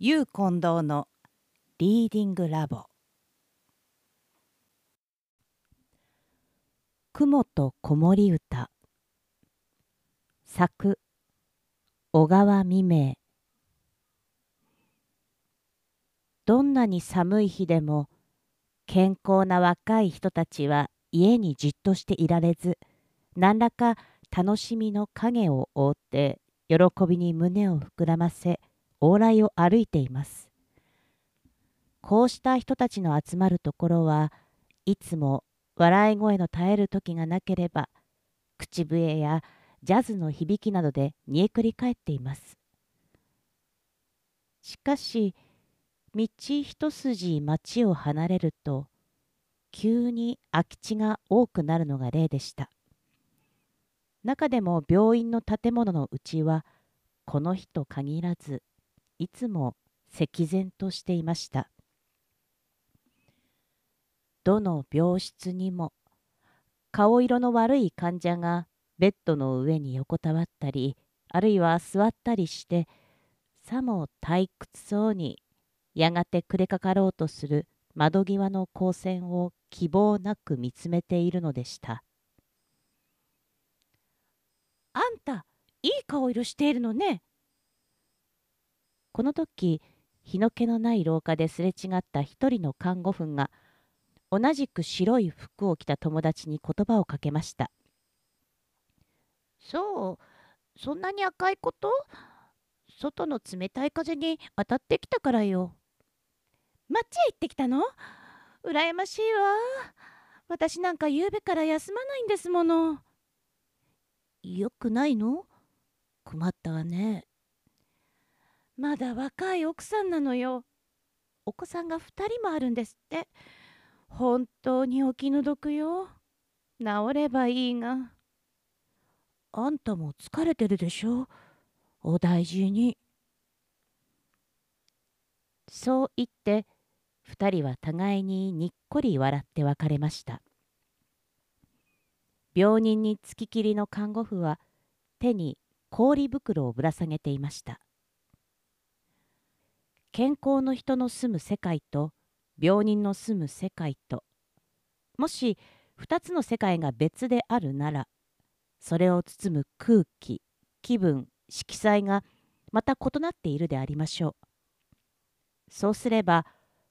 ゆう近藤のリーディングラボ。雲と子守歌。作小川未明。どんなに寒い日でも健康な若い人たちは家にじっとしていられず何らか楽しみの影を覆って喜びに胸を膨らませ往来を歩いています。こうした人たちの集まるところはいつも笑い声の絶える時がなければ口笛やジャズの響きなどで煮えくり返っています。しかし道一筋町を離れると急に空き地が多くなるのが例でした。中でも病院の建物のうちはこの日と限らずいつも赤然としていました。どの病室にも顔色の悪い患者がベッドの上に横たわったりあるいは座ったりしてさも退屈そうにやがて暮れかかろうとする窓際の光線を希望なく見つめているのでした。あんたいい顔色しているのね。この時日の気のない廊下ですれ違った一人の看護婦が同じく白い服を着た友達に言葉をかけました。そうそんなに赤いこと？外の冷たい風に当たってきたからよ町へ行ってきたの？羨ましいわ。私なんか夕べから休まないんですものよくないの？困ったわねまだ若い奥さんなのよ。お子さんが2人もあるんですって。本当にお気の毒よ。治ればいいが。あんたも疲れてるでしょ？お大事に。そう言って2人は互いににっこり笑って別れました。病人につききりの看護婦は手に氷袋をぶら下げていました。健康の人の住む世界と病人の住む世界と。もし2つの世界が別であるならそれを包む空気気分色彩がまた異なっているでありましょう。そうすれば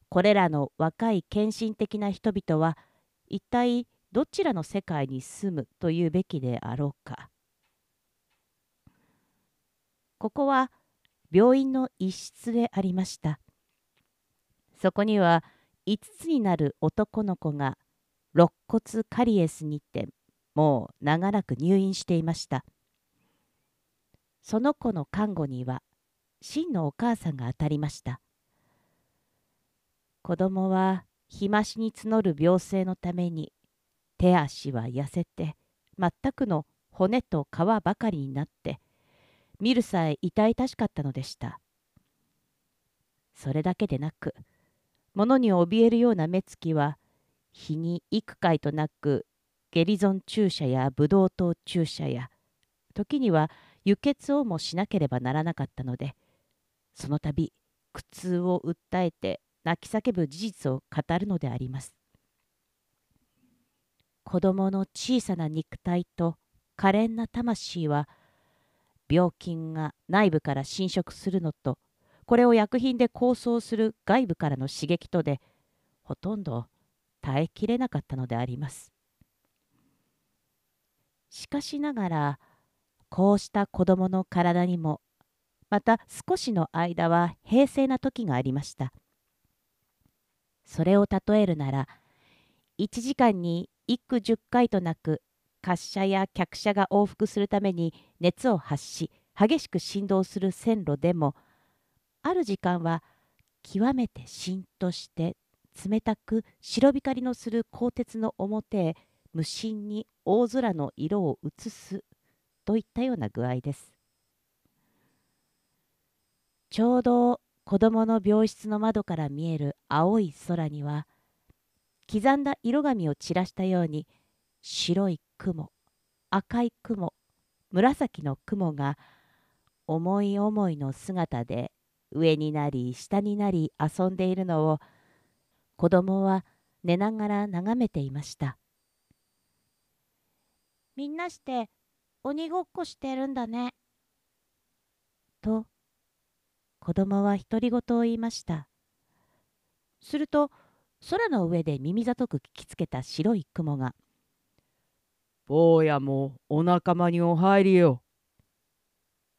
これらの若い献身的な人々は一体どちらの世界に住むというべきであろうか。ここは病院の一室でありました。そこには5つになる男の子が肋骨カリエスにてもう長らく入院していました。その子の看護には真のお母さんが当たりました。子供は日増しに募る病勢のために手足は痩せて全くの骨と皮ばかりになって見るさえ痛々しかったのでした。それだけでなく、物に怯えるような目つきは、日に幾回となくゲリゾン注射やブドウ糖注射や、時には輸血をもしなければならなかったので、その度苦痛を訴えて泣き叫ぶ事実を語るのであります。子供の小さな肉体と可憐な魂は病菌が内部から侵食するのとこれを薬品で構想する外部からの刺激とでほとんど耐えきれなかったのであります。しかしながらこうした子供の体にもまた少しの間は平静な時がありました。それを例えるなら1時間に一句10回となく滑車や客車が往復するために熱を発し激しく振動する線路でもある時間は極めてしんとして冷たく白光のする鋼鉄の表へ無心に大空の色を映すといったような具合です。ちょうど子供の病室の窓から見える青い空には刻んだ色紙を散らしたように白い雲赤い雲紫の雲が思い思いの姿で上になり下になり遊んでいるのを子供は寝ながら眺めていました。みんなして鬼ごっこしてるんだね。と子供は独り言を言いました。すると空の上で耳ざとく聞きつけた白い雲が「坊やもお仲間にお入りよ」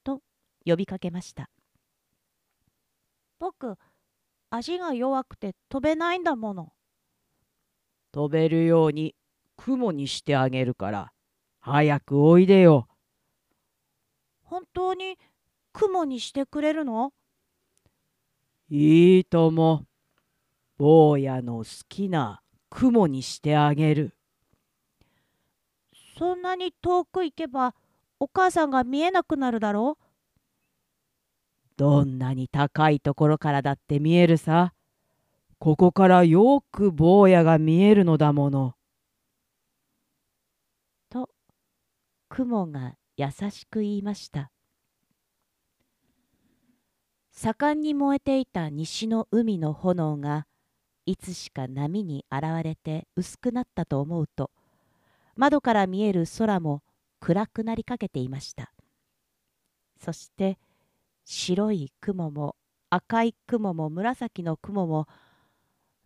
と呼びかけました。僕足が弱くて飛べないんだもの。飛べるように雲にしてあげるから早くおいでよ。本当に雲にしてくれるの？いいとも。坊やの好きな雲にしてあげる。そんなに遠く行けばお母さんが見えなくなるだろう？どんなに高いところからだって見えるさ。ここからよく坊やが見えるのだもの。と雲が優しく言いました。盛んに燃えていた西の海の炎がいつしか波に現れて薄くなったと思うと窓から見える空も暗くなりかけていました。そして白い雲も赤い雲も紫の雲も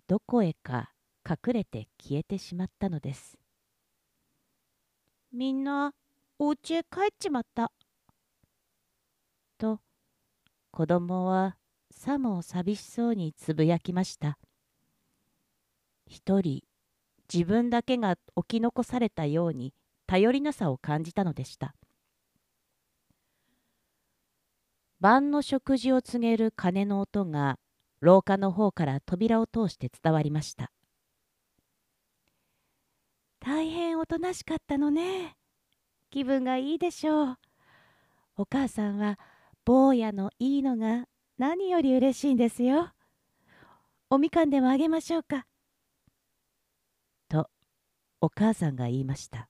どこへか隠れて消えてしまったのです。みんなお家へ帰っちまった。と子供はさも寂しそうにつぶやきました。一人自分だけが置き残されたように頼りなさを感じたのでした。晩の食事を告げる鐘の音が廊下の方から扉を通して伝わりました。大変おとなしかったのね。気分がいいでしょう。お母さんは坊やのいいのが何より嬉しいんですよ。おみかんでもあげましょうか。お母さんが言いました。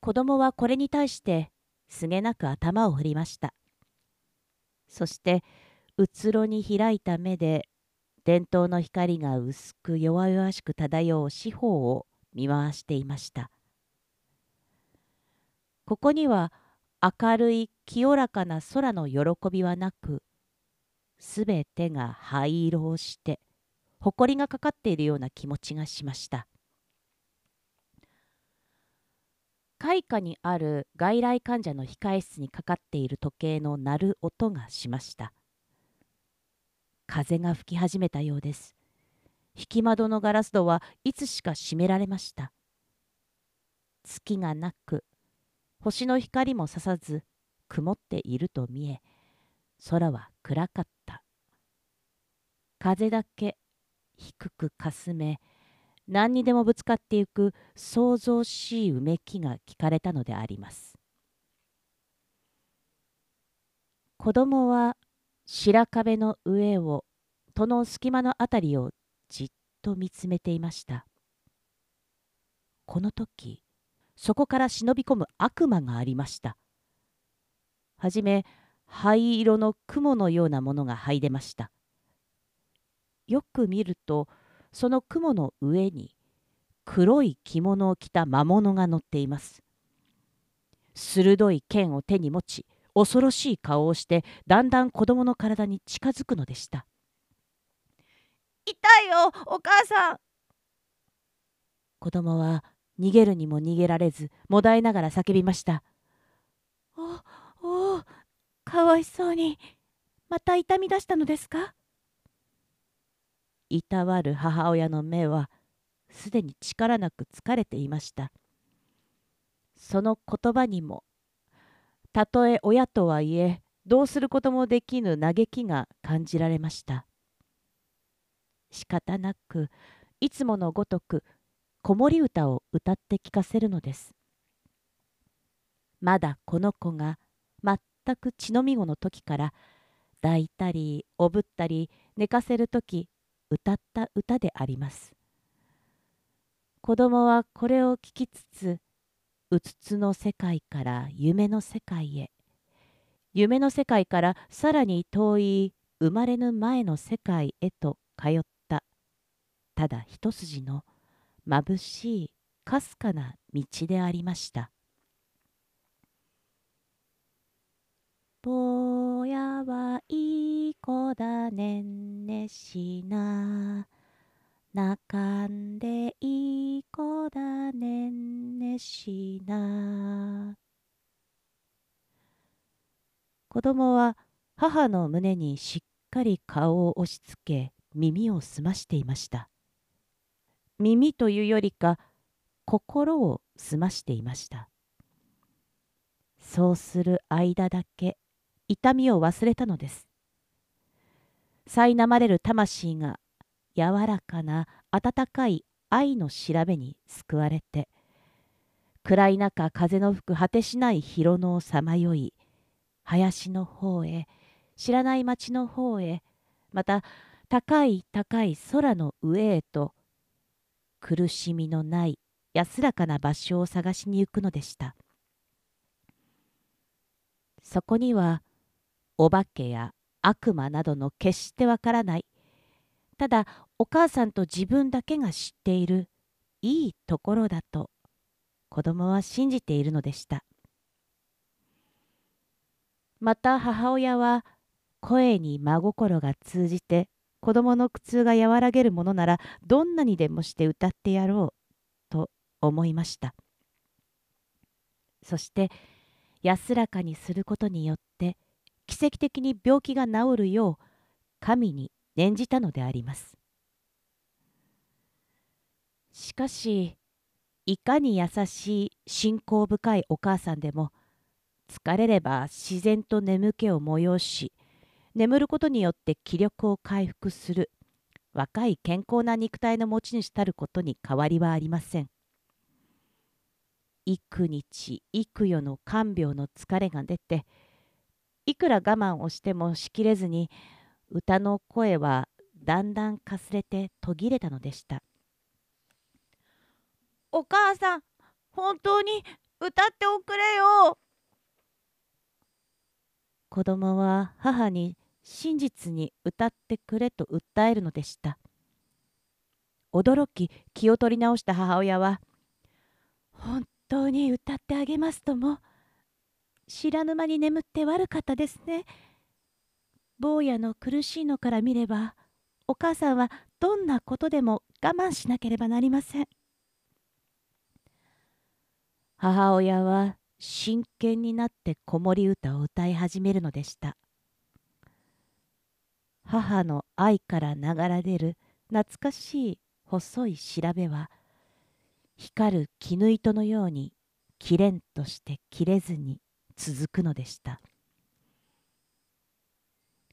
子供はこれに対してすげなく頭を振りました。そしてうつろに開いた目で伝統の光が薄く弱々しく漂う四方を見回していました。ここには明るい清らかな空の喜びはなくすべてが灰色をして埃がかかっているような気持ちがしました。開花にある外来患者の控え室にかかっている時計の鳴る音がしました。風が吹き始めたようです。引き窓のガラス戸はいつしか閉められました。月がなく星の光もささず曇っていると見え空は暗かった。風だけ低くかすめ何にでもぶつかってゆく想像しいうめきが聞かれたのであります。子供は白壁の上を戸の隙間のあたりをじっと見つめていました。この時そこから忍び込む悪魔がありました。はじめ灰色の雲のようなものが這い出ました。よく見るとその雲の上に黒い着物を着た魔物が乗っています。鋭い剣を手に持ち恐ろしい顔をしてだんだん子供の体に近づくのでした。痛いよお母さん。子供は逃げるにも逃げられずもだえながら叫びました。おおかわいそうにまた痛み出したのですか？いたわる母親の目はすでに力なく疲れていました。その言葉にもたとえ親とはいえどうすることもできぬ嘆きが感じられました。仕方なくいつものごとく子守歌を歌って聞かせるのです。まだこの子が全く血のみ子の時から抱いたりおぶったり寝かせる時歌った歌であります。子供はこれを聞きつつうつつの世界から夢の世界へ。夢の世界からさらに遠い生まれぬ前の世界へと通った。ただ一筋の眩しいかすかな道でありました。坊やはいい子だねん。ねしな。泣かんでいい子だねんねしな。子供は母の胸にしっかり顔を押しつけ耳を澄ましていました。耳というよりか心を澄ましていました。そうする間だけ痛みを忘れたのです。苛まれる魂が柔らかな温かい愛の調べに救われて暗い中風の吹く果てしない広野をさまよい林の方へ知らない町の方へまた高い高い空の上へと苦しみのない安らかな場所を探しに行くのでした。そこにはお化けや悪魔などの決してわからない。ただお母さんと自分だけが知っているいいところだと子供は信じているのでした。また母親は声に真心が通じて子供の苦痛が和らげるものならどんなにでもして歌ってやろうと思いました。そして安らかにすることによって奇跡的に病気が治るよう神に念じたのであります。しかしいかに優しい信仰深いお母さんでも疲れれば自然と眠気を催し眠ることによって気力を回復する若い健康な肉体の持ち主たることに変わりはありません。幾日幾夜の看病の疲れが出ていくら我慢をしてもしきれずに歌の声はだんだんかすれて途切れたのでした。お母さん本当に歌っておくれよ。子供は母に真実に歌ってくれと訴えるのでした。驚き気を取り直した母親は本当に歌ってあげますとも知らぬ間に眠って悪かったですね。坊やの苦しいのから見ればお母さんはどんなことでも我慢しなければなりません。母親は真剣になって子守歌を歌い始めるのでした。母の愛から流れ出る懐かしい細い調べは光る絹糸のようにきれんとして切れずに続くのでした。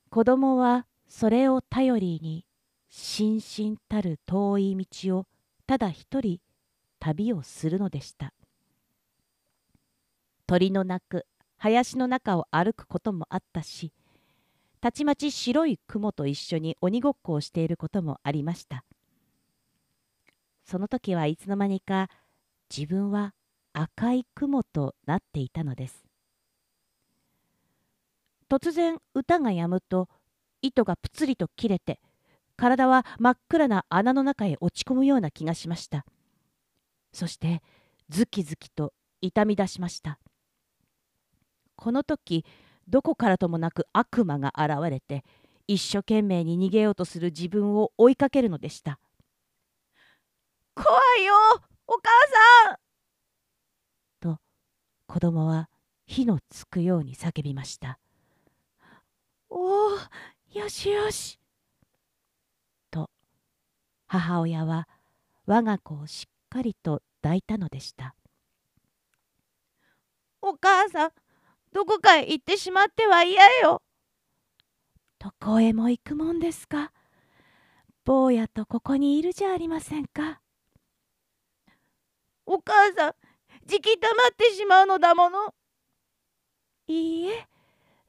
子供はそれを頼りにしんしんたる遠い道をただ一人旅をするのでした。鳥の鳴く林の中を歩くこともあったしたちまち白い雲と一緒に鬼ごっこをしていることもありました。その時はいつの間にか自分は赤い雲となっていたのです。突然歌が止むと糸がぷつりと切れて体は真っ暗な穴の中へ落ち込むような気がしました。そしてズキズキと痛み出しました。この時どこからともなく悪魔が現れて一生懸命に逃げようとする自分を追いかけるのでした。怖いよお母さん！と子供は火のつくように叫びました。よしよしと母親は我が子をしっかりと抱いたのでしたお母さんどこかへ行ってしまっては嫌よ。どこへも行くもんですか？坊やとここにいるじゃありませんか。お母さん、じきたまってしまうのだもの。いいえ、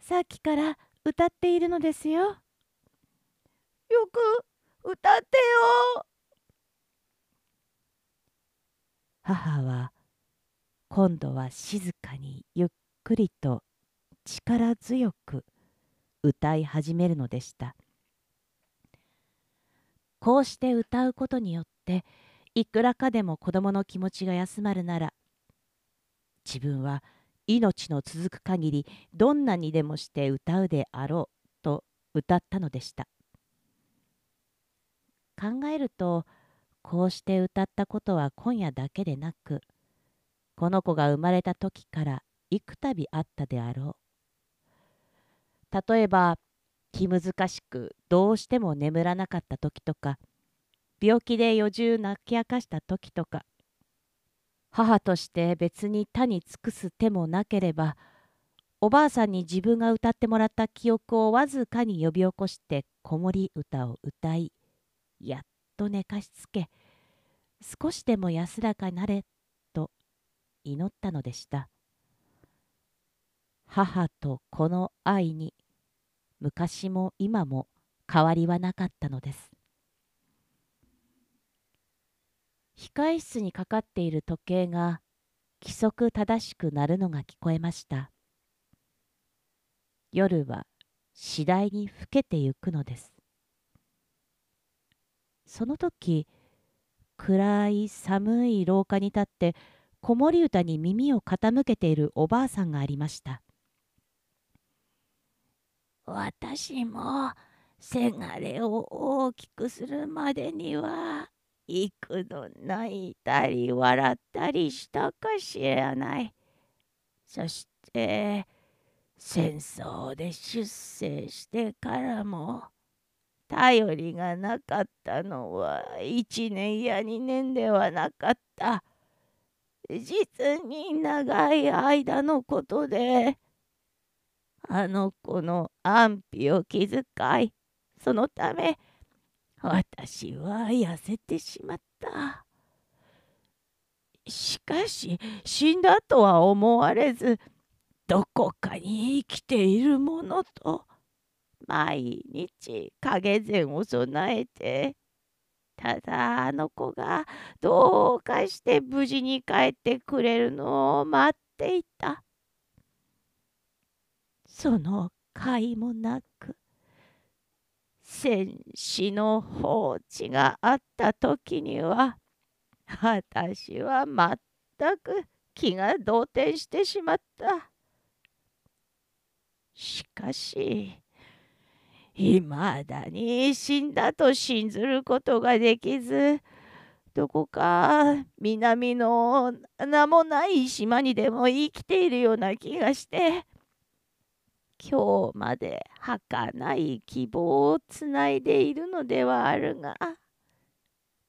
さっきから歌っているのですよ。よく歌ってよ。母は今度は静かにゆっくりと力強く歌い始めるのでしたこうして歌うことによっていくらかでも子供の気持ちが休まるなら自分は命の続く限りどんなにでもして歌うであろうと歌ったのでした。考えるとこうして歌ったことは今夜だけでなくこの子が生まれた時から幾度あったであろう。例えば気難しくどうしても眠らなかった時とか病気で夜中泣き明かした時とか母として別に他に尽くす手もなければおばあさんに自分が歌ってもらった記憶をわずかに呼び起こして子守歌を歌いやっと寝かしつけ少しでも安らかなれと祈ったのでした。母と子の愛に昔も今も変わりはなかったのです。控室にかかっている時計が規則正しく鳴るのが聞こえました。夜は次第に更けてゆくのです。その時暗い寒い廊下に立って子守歌に耳を傾けているおばあさんがありました私もせがれを大きくするまでには幾度泣いたり笑ったりしたかしらない。そして戦争で出征してからも頼りがなかったのは1年や2年ではなかった。実に長い間のことであの子の安否を気遣いそのため私は痩せてしまった。しかし死んだとは思われずどこかに生きているものと毎日影膳を備えてただあの子がどうかして無事に帰ってくれるのを待っていた。その甲斐もなく戦死の放置があった時には私は全く気が動転してしまった。しかしいまだに死んだと信ずることができずどこか南の名もない島にでも生きているような気がして今日まで儚い希望をつないでいるのではあるが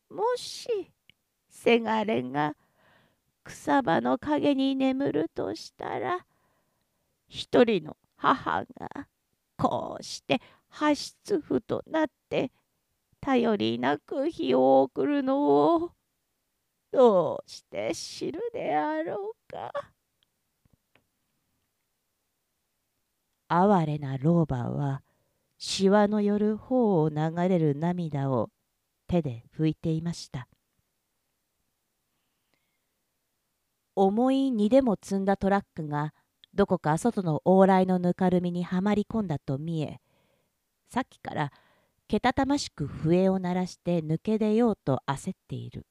もしせがれが草場の陰に眠るとしたら一人の母がこうして発出婦となって頼りなく日を送るのをどうして知るであろうか。哀れな老婆はしわのよる方を流れる涙を手で拭いていました。重い荷でも積んだトラックがどこか外の往来のぬかるみにはまり込んだと見えさっきからけたたましく笛を鳴らして抜け出ようと焦っている。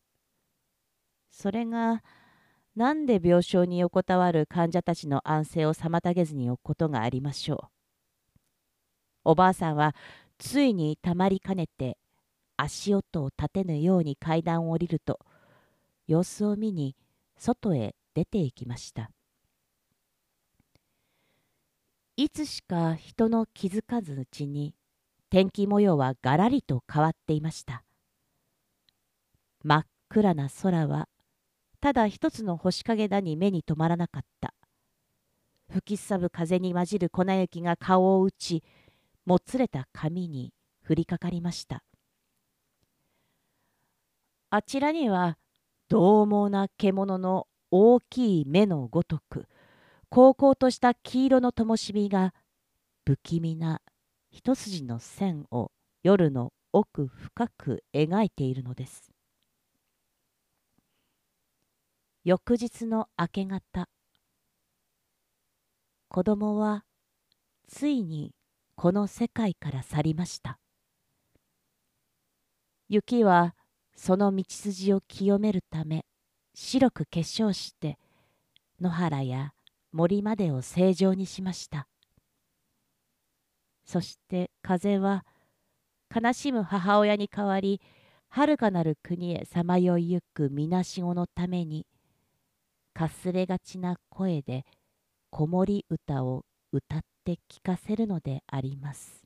それがなんで病床に横たわる患者たちの安静を妨げずに置くことがありましょう。おばあさんはついにたまりかねて足音を立てぬように階段を降りると様子を見に外へ出て行きましたいつしか人の気づかずうちに天気模様はがらりと変わっていました真っ暗な空はただ一つの星影だに目に留まらなかった。吹きすさぶ風に混じる粉雪が顔を打ちもつれた髪に降りかかりました。あちらには獰猛な獣の大きい目のごとく高々とした黄色の灯火が不気味な一筋の線を夜の奥深く描いているのです。翌日の明け方。子供はついにこの世界から去りました。雪はその道筋を清めるため白く化粧して野原や森までを正常にしました。そして風は悲しむ母親に代わり遥かなる国へさまよいゆくみなしごのためにかすれがちな声で子守歌を歌って聞かせるのであります。